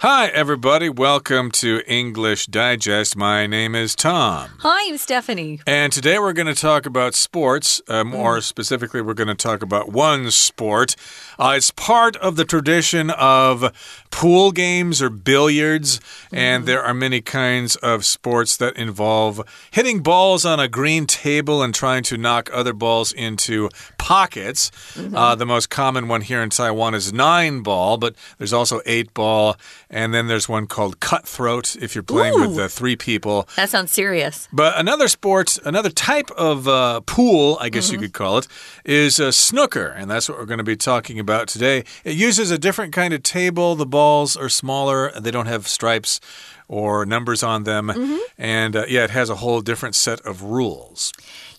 Hi, everybody. Welcome to English Digest. My name is Tom. Hi, I'm Stephanie. And today we're going to talk about sports. Uh, more mm. specifically, we're going to talk about one sport. Uh, it's part of the tradition of pool games or billiards, mm. and there are many kinds of sports that involve hitting balls on a green table and trying to knock other balls into pockets. Mm -hmm. uh, the most common one here in Taiwan is nine ball, but there's also eight ball and then there's one called Cutthroat if you're playing Ooh, with uh, three people. That sounds serious. But another sport, another type of uh, pool, I guess mm -hmm. you mm-hmm. could call it, is uh, snooker. And that's what we're going to be talking about today. It uses a different kind of table. The balls are smaller, they don't have stripes or numbers on them. Mm -hmm. And uh, yeah, it has a whole different set of rules.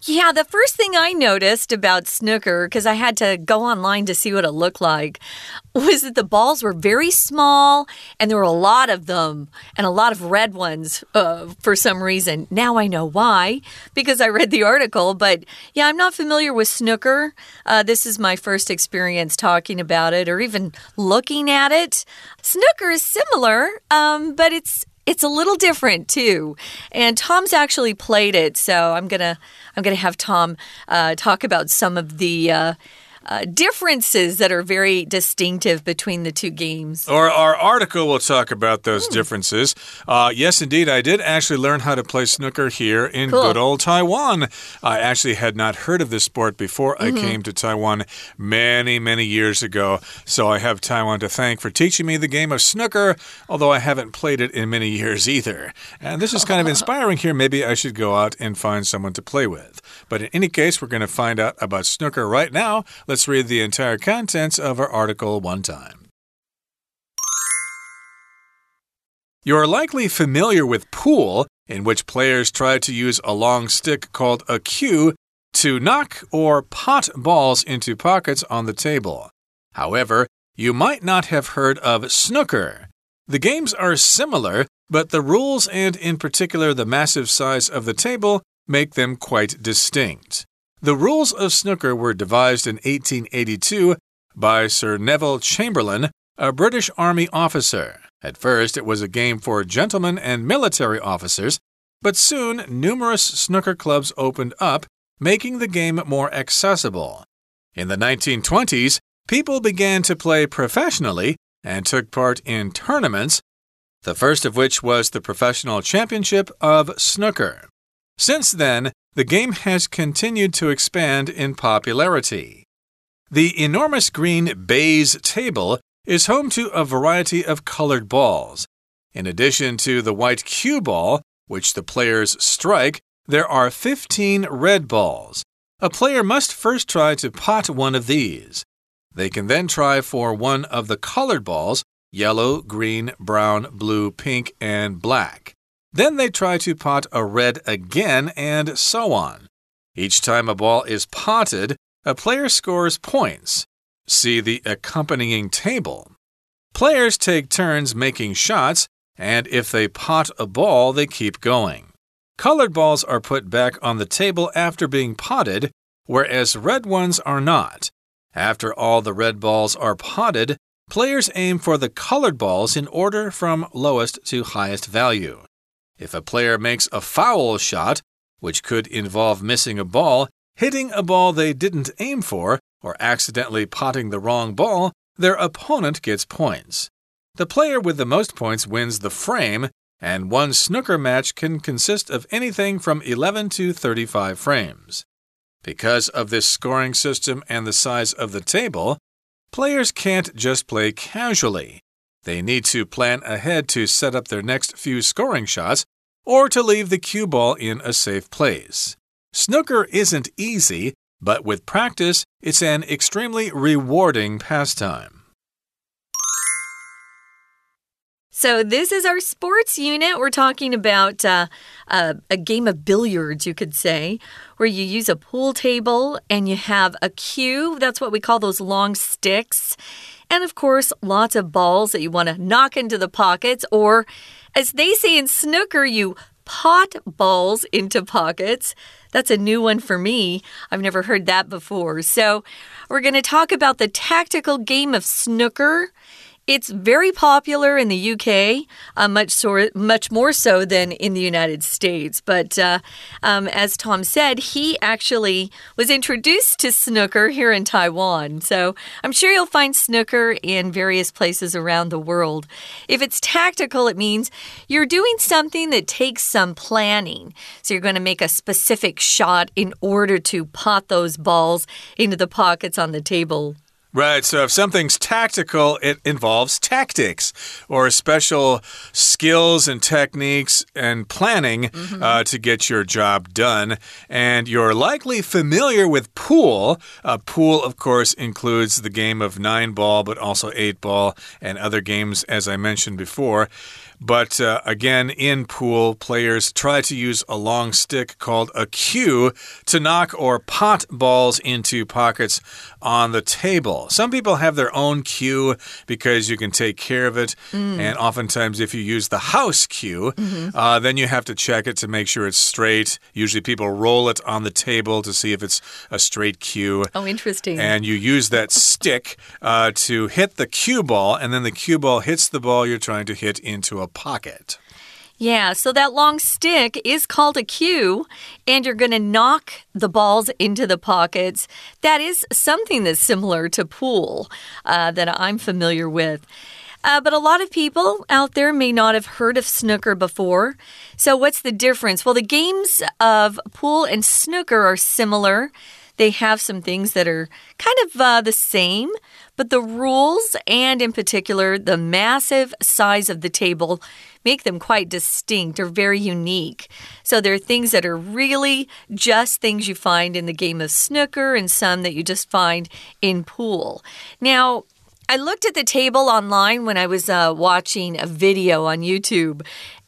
Yeah, the first thing I noticed about snooker, because I had to go online to see what it looked like, was that the balls were very small and there were a lot of them and a lot of red ones uh, for some reason. Now I know why, because I read the article. But yeah, I'm not familiar with snooker. Uh, this is my first experience talking about it or even looking at it. Snooker is similar, um, but it's it's a little different too. And Tom's actually played it, so I'm gonna I'm gonna have Tom uh, talk about some of the. Uh, uh, differences that are very distinctive between the two games. Or our article will talk about those mm. differences. Uh, yes, indeed, I did actually learn how to play snooker here in cool. good old Taiwan. I actually had not heard of this sport before mm -hmm. I mm-hmm. came to Taiwan many, many years ago. So I have Taiwan to thank for teaching me the game of snooker, although I haven't played it in many years either. And this is kind of inspiring here. Maybe I should go out and find someone to play with. But in any case, we're going to find out about snooker right now. Let's read the entire contents of our article one time. You're likely familiar with pool, in which players try to use a long stick called a cue to knock or pot balls into pockets on the table. However, you might not have heard of snooker. The games are similar, but the rules and, in particular, the massive size of the table make them quite distinct. The rules of snooker were devised in 1882 by Sir Neville Chamberlain, a British Army officer. At first, it was a game for gentlemen and military officers, but soon numerous snooker clubs opened up, making the game more accessible. In the 1920s, people began to play professionally and took part in tournaments, the first of which was the Professional Championship of Snooker. Since then, the game has continued to expand in popularity. The enormous green baize table is home to a variety of colored balls. In addition to the white cue ball, which the players strike, there are 15 red balls. A player must first try to pot one of these. They can then try for one of the colored balls yellow, green, brown, blue, pink, and black. Then they try to pot a red again, and so on. Each time a ball is potted, a player scores points. See the accompanying table. Players take turns making shots, and if they pot a ball, they keep going. Colored balls are put back on the table after being potted, whereas red ones are not. After all the red balls are potted, players aim for the colored balls in order from lowest to highest value. If a player makes a foul shot, which could involve missing a ball, hitting a ball they didn't aim for, or accidentally potting the wrong ball, their opponent gets points. The player with the most points wins the frame, and one snooker match can consist of anything from 11 to 35 frames. Because of this scoring system and the size of the table, players can't just play casually. They need to plan ahead to set up their next few scoring shots or to leave the cue ball in a safe place. Snooker isn't easy, but with practice, it's an extremely rewarding pastime. So, this is our sports unit. We're talking about uh, a game of billiards, you could say, where you use a pool table and you have a cue. That's what we call those long sticks. And of course, lots of balls that you want to knock into the pockets, or as they say in snooker, you pot balls into pockets. That's a new one for me. I've never heard that before. So, we're going to talk about the tactical game of snooker. It's very popular in the UK, uh, much so, much more so than in the United States. But uh, um, as Tom said, he actually was introduced to snooker here in Taiwan. So I'm sure you'll find snooker in various places around the world. If it's tactical, it means you're doing something that takes some planning. So you're going to make a specific shot in order to pot those balls into the pockets on the table. Right. So if something's tactical, it involves tactics or special skills and techniques and planning mm -hmm. uh, to get your job done. And you're likely familiar with pool. Uh, pool, of course, includes the game of nine ball, but also eight ball and other games, as I mentioned before. But uh, again, in pool, players try to use a long stick called a cue to knock or pot balls into pockets on the table. Some people have their own cue because you can take care of it. Mm. And oftentimes, if you use the house cue, mm -hmm. uh, then you have to check it to make sure it's straight. Usually, people roll it on the table to see if it's a straight cue. Oh, interesting. And you use that stick uh, to hit the cue ball, and then the cue ball hits the ball you're trying to hit into a pocket. Yeah, so that long stick is called a cue, and you're going to knock the balls into the pockets. That is something that's similar to pool uh, that I'm familiar with. Uh, but a lot of people out there may not have heard of snooker before. So, what's the difference? Well, the games of pool and snooker are similar. They have some things that are kind of uh, the same, but the rules, and in particular, the massive size of the table, make them quite distinct or very unique. So there are things that are really just things you find in the game of snooker, and some that you just find in pool. Now, I looked at the table online when I was uh, watching a video on YouTube,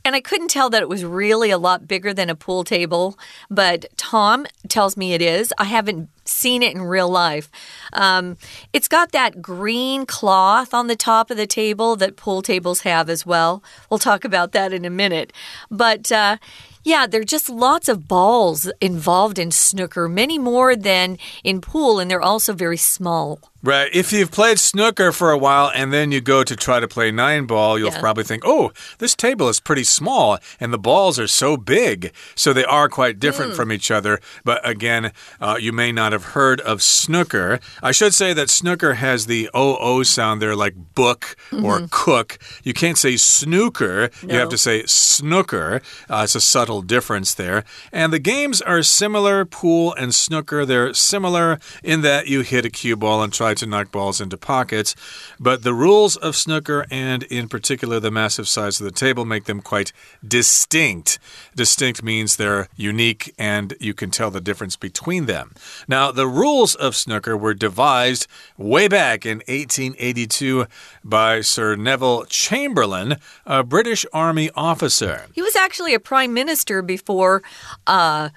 and I couldn't tell that it was really a lot bigger than a pool table, but Tom tells me it is. I haven't seen it in real life. Um, it's got that green cloth on the top of the table that pool tables have as well. We'll talk about that in a minute. But uh, yeah, there are just lots of balls involved in snooker, many more than in pool, and they're also very small. Right. If you've played snooker for a while and then you go to try to play nine ball, you'll yeah. probably think, oh, this table is pretty small and the balls are so big. So they are quite different mm. from each other. But again, uh, you may not have heard of snooker. I should say that snooker has the OO sound there, like book mm -hmm. or cook. You can't say snooker, no. you have to say snooker. Uh, it's a subtle difference there. And the games are similar pool and snooker. They're similar in that you hit a cue ball and try to knock balls into pockets. But the rules of snooker, and in particular the massive size of the table, make them quite distinct. Distinct means they're unique and you can tell the difference between them. Now, the rules of snooker were devised way back in 1882 by Sir Neville Chamberlain, a British Army officer. He was actually a prime minister before. Uh,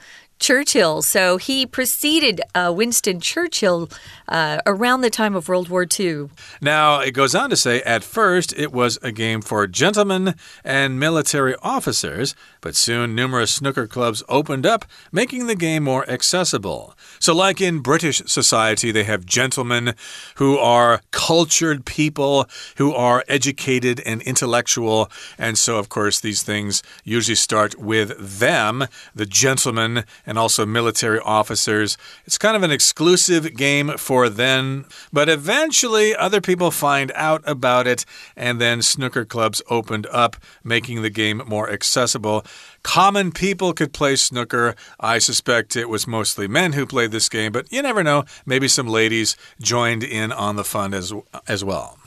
Churchill. So he preceded uh, Winston Churchill uh, around the time of World War II. Now, it goes on to say at first it was a game for gentlemen and military officers, but soon numerous snooker clubs opened up, making the game more accessible. So, like in British society, they have gentlemen who are cultured people, who are educated and intellectual. And so, of course, these things usually start with them, the gentlemen, and also military officers. It's kind of an exclusive game for them, but eventually other people find out about it, and then snooker clubs opened up, making the game more accessible. Common people could play snooker. I suspect it was mostly men who played this game, but you never know. Maybe some ladies joined in on the fun as, as well.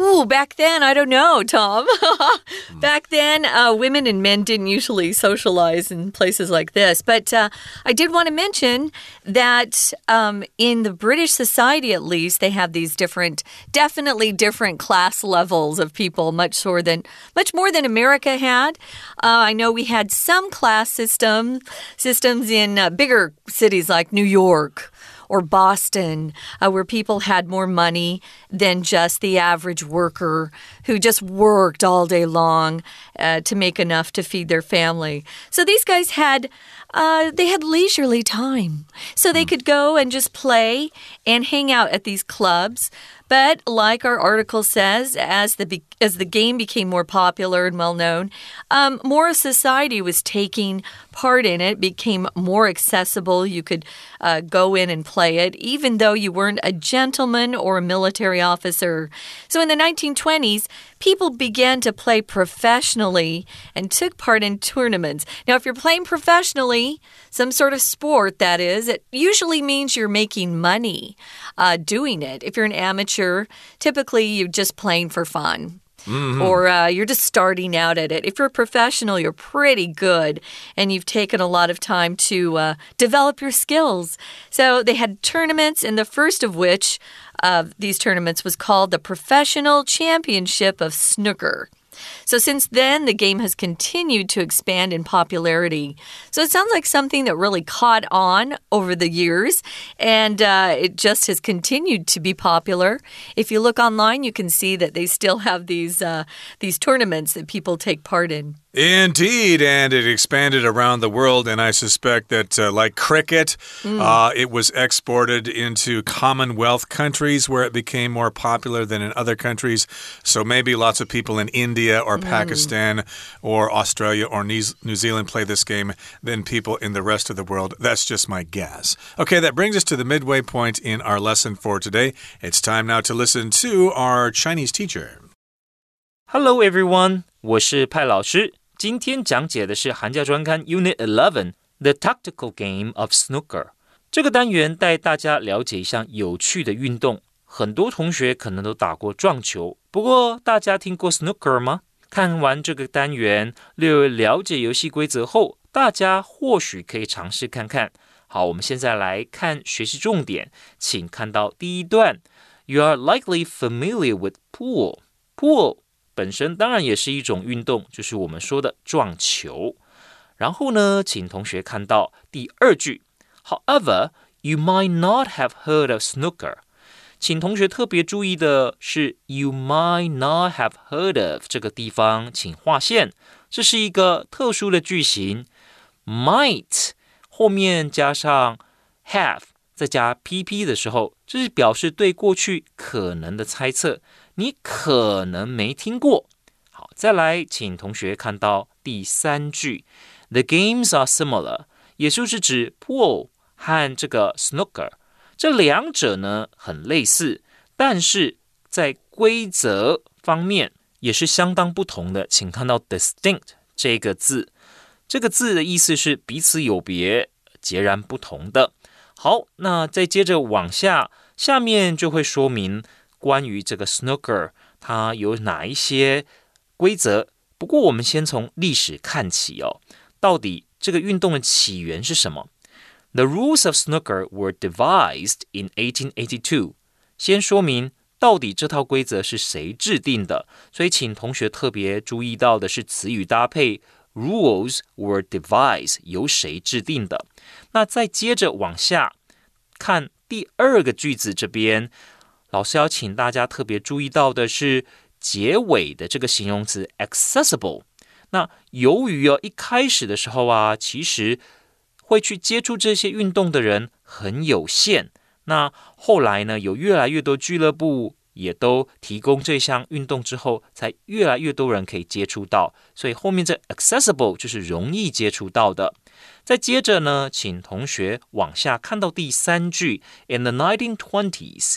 Ooh, back then, I don't know, Tom. back then, uh, women and men didn't usually socialize in places like this. But uh, I did want to mention that um, in the British society, at least, they have these different, definitely different class levels of people, much more than much more than America had. Uh, I know we had some class system systems in uh, bigger cities like New York or Boston, uh, where people had more money than just the average worker who just worked all day long uh, to make enough to feed their family. So these guys had uh, they had leisurely time. So they could go and just play and hang out at these clubs. But like our article says, as the as the game became more popular and well known, um, more society was taking part in it. Became more accessible. You could uh, go in and play it, even though you weren't a gentleman or a military officer. So in the 1920s, people began to play professionally and took part in tournaments. Now, if you're playing professionally, some sort of sport that is, it usually means you're making money uh, doing it. If you're an amateur, typically you're just playing for fun. Mm -hmm. Or uh, you're just starting out at it. If you're a professional, you're pretty good and you've taken a lot of time to uh, develop your skills. So they had tournaments, and the first of which of these tournaments was called the Professional Championship of Snooker. So since then, the game has continued to expand in popularity. So it sounds like something that really caught on over the years, and uh, it just has continued to be popular. If you look online, you can see that they still have these uh, these tournaments that people take part in. Indeed, and it expanded around the world, and I suspect that, uh, like cricket, mm. uh, it was exported into Commonwealth countries where it became more popular than in other countries. So maybe lots of people in India or mm. Pakistan or Australia or New Zealand play this game than people in the rest of the world. That's just my guess. Okay, that brings us to the midway point in our lesson for today. It's time now to listen to our Chinese teacher. Hello, everyone. 我是派老师。 今天讲解的是寒假专刊 Unit Eleven The Tactical Game of Snooker。这个单元带大家了解一项有趣的运动。很多同学可能都打过撞球，不过大家听过 Snooker 吗？看完这个单元，略微了解游戏规则后，大家或许可以尝试看看。好，我们现在来看学习重点，请看到第一段：You are likely familiar with pool. Pool 本身当然也是一种运动，就是我们说的撞球。然后呢，请同学看到第二句，However, you might not have heard of snooker。请同学特别注意的是，you might not have heard of 这个地方，请划线。这是一个特殊的句型，might 后面加上 have，再加 pp 的时候，这是表示对过去可能的猜测。你可能没听过。好，再来，请同学看到第三句，The games are similar，也就是指 pool 和这个 snooker 这两者呢很类似，但是在规则方面也是相当不同的。请看到 distinct 这个字，这个字的意思是彼此有别、截然不同的。好，那再接着往下，下面就会说明。关于这个 snooker，它有哪一些规则？不过我们先从历史看起哦，到底这个运动的起源是什么？The rules of snooker were devised in 1882。先说明到底这套规则是谁制定的，所以请同学特别注意到的是词语搭配，rules were devised 由谁制定的？那再接着往下看第二个句子这边。老师要请大家特别注意到的是结尾的这个形容词 accessible。那由于哦一开始的时候啊，其实会去接触这些运动的人很有限。那后来呢，有越来越多俱乐部也都提供这项运动之后，才越来越多人可以接触到。所以后面这 accessible 就是容易接触到的。再接着呢，请同学往下看到第三句，in the nineteen twenties。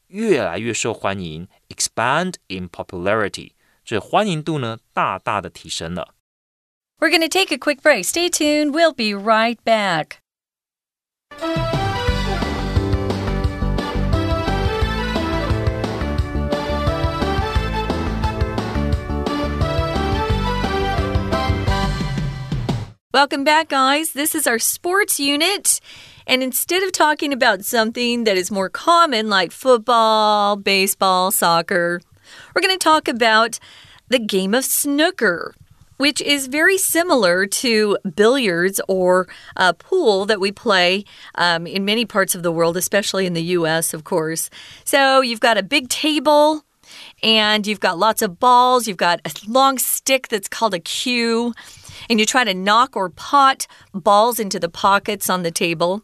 越来越受欢迎，expand in popularity，这欢迎度呢大大的提升了。We're going to take a quick break. Stay tuned. We'll be right back. Welcome back, guys. This is our sports unit. And instead of talking about something that is more common like football, baseball, soccer, we're going to talk about the game of snooker which is very similar to billiards or uh, pool that we play um, in many parts of the world, especially in the US, of course. So you've got a big table and you've got lots of balls, you've got a long stick that's called a cue and you try to knock or pot balls into the pockets on the table.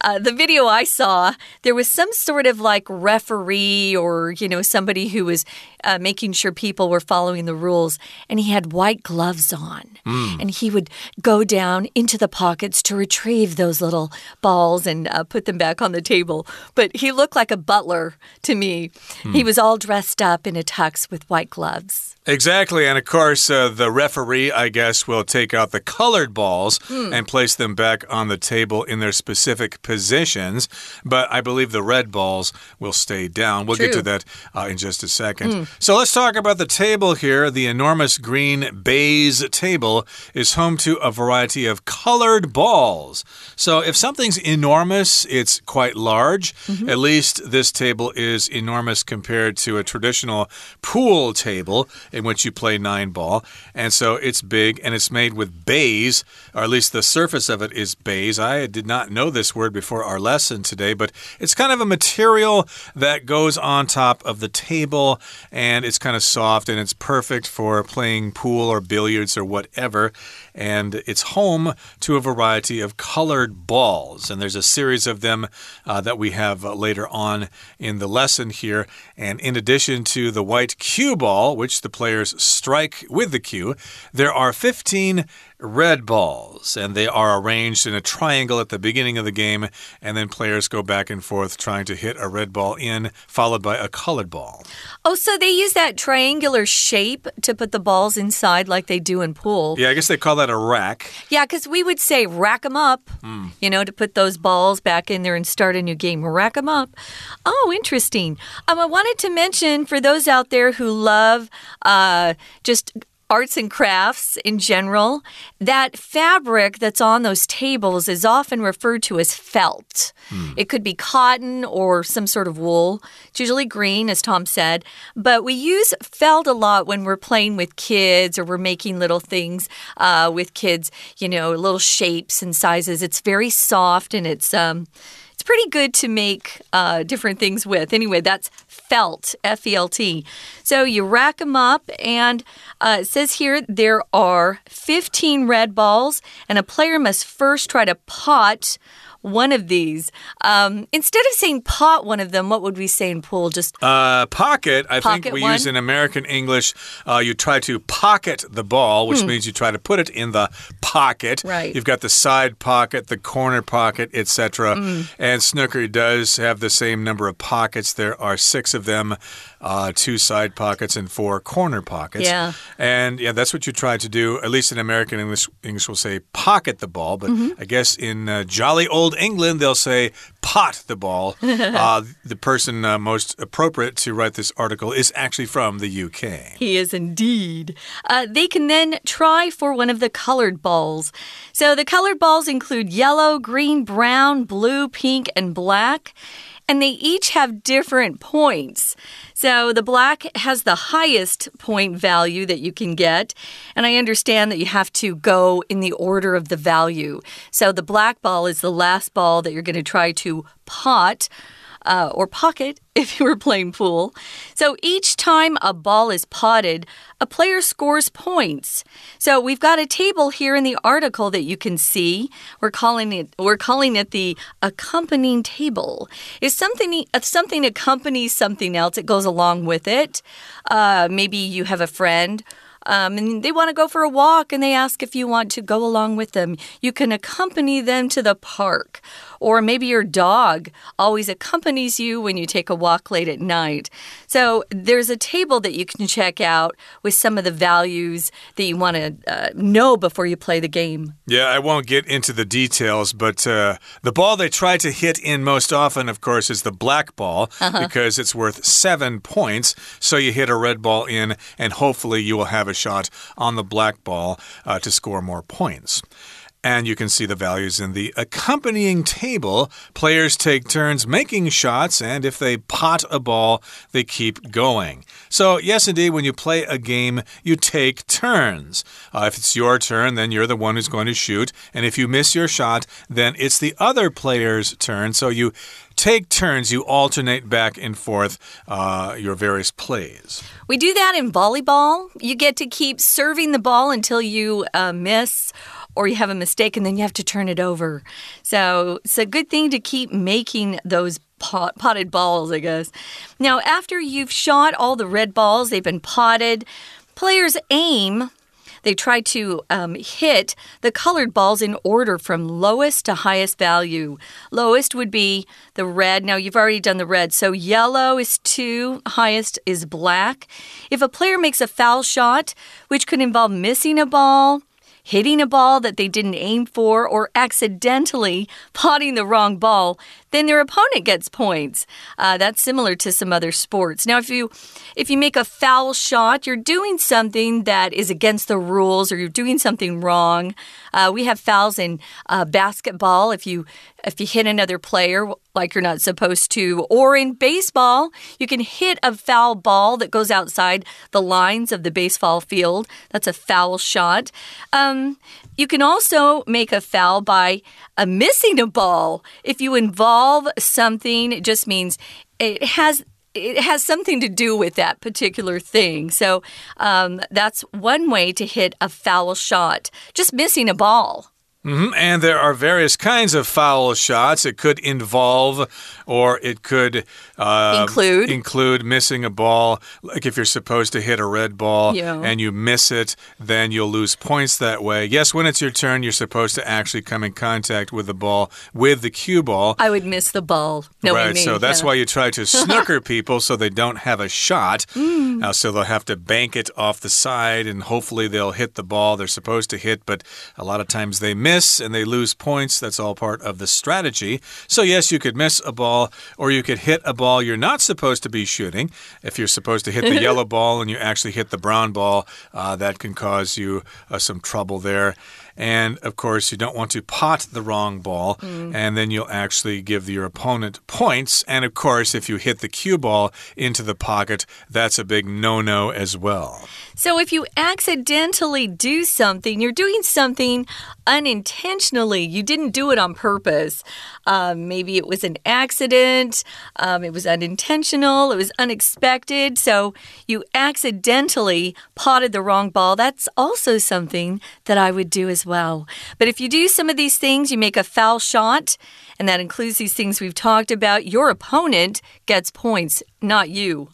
Uh, the video I saw, there was some sort of like referee or, you know, somebody who was uh, making sure people were following the rules, and he had white gloves on. Mm. And he would go down into the pockets to retrieve those little balls and uh, put them back on the table. But he looked like a butler to me. Mm. He was all dressed up in a tux with white gloves. Exactly. And of course, uh, the referee, I guess, will take out the colored balls mm. and place them back on the table in their specific positions. But I believe the red balls will stay down. We'll True. get to that uh, in just a second. Mm. So let's talk about the table here. The enormous green baize table is home to a variety of colored balls. So if something's enormous, it's quite large. Mm -hmm. At least this table is enormous compared to a traditional pool table in which you play nine ball. And so it's big and it's made with baize, or at least the surface of it is baize. I did not know this word before our lesson today, but it's kind of a material that goes on top of the table and it's kind of soft and it's perfect for playing pool or billiards or whatever. And it's home to a variety of colored balls. And there's a series of them uh, that we have uh, later on in the lesson here. And in addition to the white cue ball, which the players strike with the cue, there are 15 red balls, and they are arranged in a triangle at the beginning of the game, and then players go back and forth trying to hit a red ball in, followed by a colored ball. Oh, so they use that triangular shape to put the balls inside like they do in pool. Yeah, I guess they call that a rack. Yeah, because we would say rack them up, mm. you know, to put those balls back in there and start a new game. Rack them up. Oh, interesting. Um, I wanted to mention for those out there who love uh, just arts and crafts in general, that fabric that's on those tables is often referred to as felt. Hmm. It could be cotton or some sort of wool. It's usually green, as Tom said. But we use felt a lot when we're playing with kids or we're making little things uh, with kids, you know, little shapes and sizes. It's very soft and it's. Um, pretty good to make uh, different things with. Anyway, that's felt, F E L T. So you rack them up, and uh, it says here there are 15 red balls, and a player must first try to pot one of these. Um, instead of saying pot one of them, what would we say in pool? Just uh, pocket. I pocket think we one? use in American English. Uh, you try to pocket the ball, which hmm. means you try to put it in the pocket. Right. You've got the side pocket, the corner pocket, etc. Mm. And snooker does have the same number of pockets. There are six of them uh, two side pockets and four corner pockets. Yeah. And yeah, that's what you try to do. At least in American English, English will say pocket the ball, but mm -hmm. I guess in uh, jolly old England, they'll say pot the ball. uh, the person uh, most appropriate to write this article is actually from the UK. He is indeed. Uh, they can then try for one of the colored balls. So the colored balls include yellow, green, brown, blue, pink, and black and they each have different points. So the black has the highest point value that you can get. And I understand that you have to go in the order of the value. So the black ball is the last ball that you're going to try to pot uh, or pocket if you were playing pool. So each time a ball is potted, a player scores points. So we've got a table here in the article that you can see. We're calling it we're calling it the accompanying table. If something if something accompanies something else, it goes along with it. Uh, maybe you have a friend um, and they want to go for a walk and they ask if you want to go along with them. You can accompany them to the park. Or maybe your dog always accompanies you when you take a walk late at night. So there's a table that you can check out with some of the values that you want to uh, know before you play the game. Yeah, I won't get into the details, but uh, the ball they try to hit in most often, of course, is the black ball uh -huh. because it's worth seven points. So you hit a red ball in, and hopefully you will have a shot on the black ball uh, to score more points. And you can see the values in the accompanying table. Players take turns making shots, and if they pot a ball, they keep going. So, yes, indeed, when you play a game, you take turns. Uh, if it's your turn, then you're the one who's going to shoot. And if you miss your shot, then it's the other player's turn. So you take turns, you alternate back and forth uh, your various plays. We do that in volleyball. You get to keep serving the ball until you uh, miss or you have a mistake and then you have to turn it over. So it's a good thing to keep making those pot, potted balls, I guess. Now, after you've shot all the red balls, they've been potted, players aim they try to um, hit the colored balls in order from lowest to highest value. Lowest would be the red. Now, you've already done the red. So, yellow is two, highest is black. If a player makes a foul shot, which could involve missing a ball, hitting a ball that they didn't aim for, or accidentally potting the wrong ball, then their opponent gets points. Uh, that's similar to some other sports. Now, if you if you make a foul shot, you're doing something that is against the rules, or you're doing something wrong. Uh, we have fouls in uh, basketball. If you if you hit another player like you're not supposed to, or in baseball, you can hit a foul ball that goes outside the lines of the baseball field. That's a foul shot. Um, you can also make a foul by uh, missing a ball. If you involve something, it just means it has it has something to do with that particular thing. So um, that's one way to hit a foul shot, just missing a ball. Mm -hmm. And there are various kinds of foul shots. It could involve or it could uh, include include missing a ball. Like if you're supposed to hit a red ball yeah. and you miss it, then you'll lose points that way. Yes, when it's your turn, you're supposed to actually come in contact with the ball with the cue ball. I would miss the ball. No, right. So that's yeah. why you try to snooker people so they don't have a shot. Mm. Uh, so they'll have to bank it off the side and hopefully they'll hit the ball they're supposed to hit. But a lot of times they miss and they lose points. That's all part of the strategy. So yes, you could miss a ball ball, or you could hit a ball you're not supposed to be shooting. If you're supposed to hit the yellow ball and you actually hit the brown ball, uh, that can cause you uh, some trouble there. And of course, you don't want to pot the wrong ball, mm. and then you'll actually give your opponent points. And of course, if you hit the cue ball into the pocket, that's a big no no as well. So if you accidentally do something, you're doing something unintentionally. You didn't do it on purpose. Um, maybe it was an accident, um, it was unintentional, it was unexpected. So you accidentally potted the wrong ball. That's also something that I would do as well. But if you do some of these things, you make a foul shot, and that includes these things we've talked about, your opponent gets points, not you.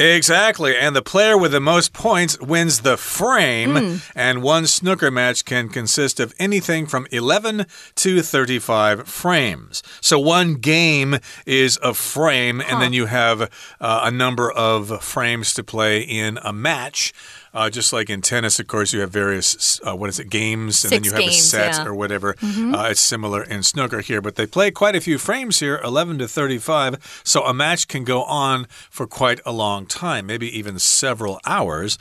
Exactly. And the player with the most points wins the frame. Mm. And one snooker match can consist of anything from 11 to 35 frames. So one game is a frame, huh. and then you have uh, a number of frames to play in a match. Uh, just like in tennis, of course, you have various, uh, what is it, games, and Six then you have games, a set yeah. or whatever. Mm -hmm. uh, it's similar in snooker here, but they play quite a few frames here, 11 to 35. So a match can go on for quite a long time, maybe even several hours.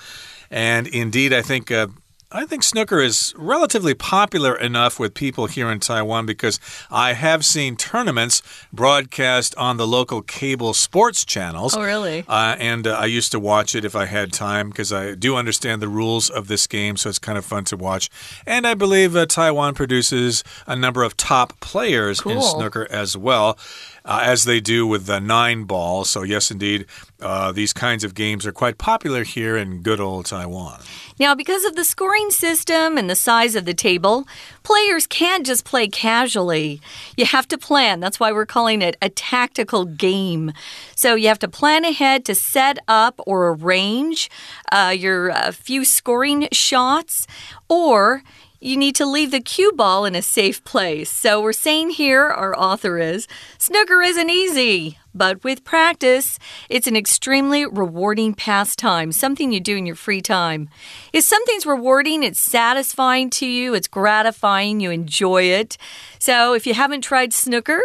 And indeed, I think uh, I think snooker is relatively popular enough with people here in Taiwan because I have seen tournaments broadcast on the local cable sports channels. Oh, really? Uh, and uh, I used to watch it if I had time because I do understand the rules of this game, so it's kind of fun to watch. And I believe uh, Taiwan produces a number of top players cool. in snooker as well uh, as they do with the nine ball. So, yes, indeed, uh, these kinds of games are quite popular here in good old Taiwan. Now, because of the scoring system and the size of the table, players can't just play casually. You have to plan. That's why we're calling it a tactical game. So, you have to plan ahead to set up or arrange uh, your uh, few scoring shots, or you need to leave the cue ball in a safe place. So we're saying here, our author is, snooker isn't easy. But with practice, it's an extremely rewarding pastime, something you do in your free time. If something's rewarding, it's satisfying to you, it's gratifying, you enjoy it. So if you haven't tried snooker,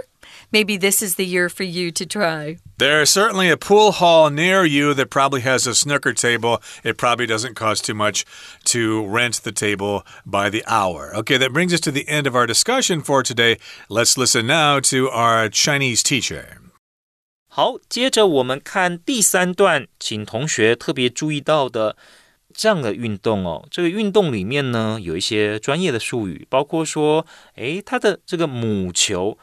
maybe this is the year for you to try. There's certainly a pool hall near you that probably has a snooker table. It probably doesn't cost too much to rent the table by the hour. Okay, that brings us to the end of our discussion for today. Let's listen now to our Chinese teacher. 好，接着我们看第三段，请同学特别注意到的这样的运动哦。这个运动里面呢，有一些专业的术语，包括说，诶，它的这个母球，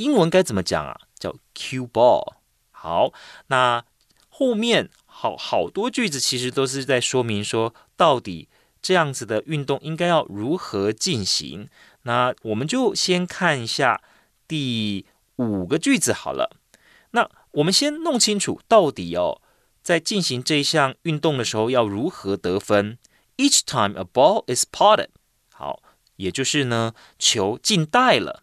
英文该怎么讲啊？叫 cue ball。好，那后面好好多句子其实都是在说明说，到底这样子的运动应该要如何进行。那我们就先看一下第五个句子好了。那我们先弄清楚到底哦，在进行这项运动的时候要如何得分。Each time a ball is potted，好，也就是呢，球进袋了，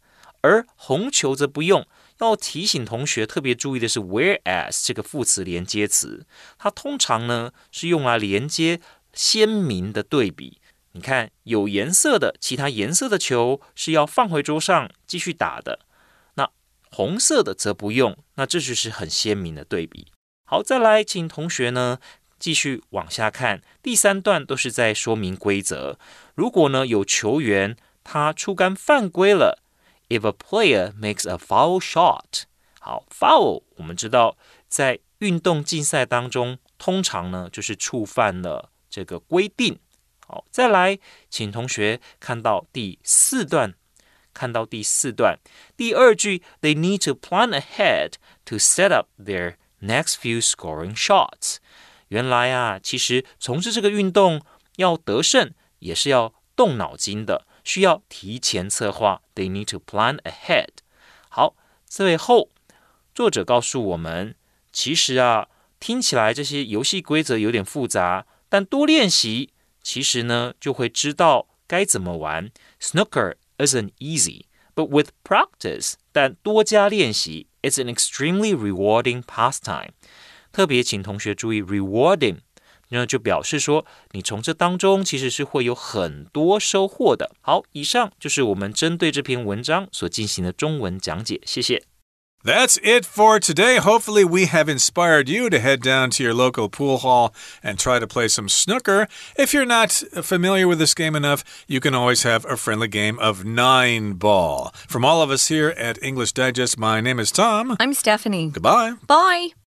而红球则不用。要提醒同学特别注意的是，whereas 这个副词连接词，它通常呢是用来连接鲜明的对比。你看，有颜色的其他颜色的球是要放回桌上继续打的，那红色的则不用。那这就是很鲜明的对比。好，再来，请同学呢继续往下看，第三段都是在说明规则。如果呢有球员他出杆犯规了。If a player makes a foul shot，好，foul 我们知道在运动竞赛当中，通常呢就是触犯了这个规定。好，再来，请同学看到第四段，看到第四段第二句，They need to plan ahead to set up their next few scoring shots。原来啊，其实从事这个运动要得胜，也是要动脑筋的。 需要提前策划，they need to plan ahead。好，最后作者告诉我们，其实啊，听起来这些游戏规则有点复杂，但多练习，其实呢就会知道该怎么玩。Snooker isn't easy, but with practice，但多加练习，it's an extremely rewarding pastime。特别请同学注意 rewarding。 那就表示说，你从这当中其实是会有很多收获的。好，以上就是我们针对这篇文章所进行的中文讲解。谢谢。That's it for today. Hopefully, we have inspired you to head down to your local pool hall and try to play some snooker. If you're not familiar with this game enough, you can always have a friendly game of nine ball. From all of us here at English Digest, my name is Tom. I'm Stephanie. Goodbye. Bye.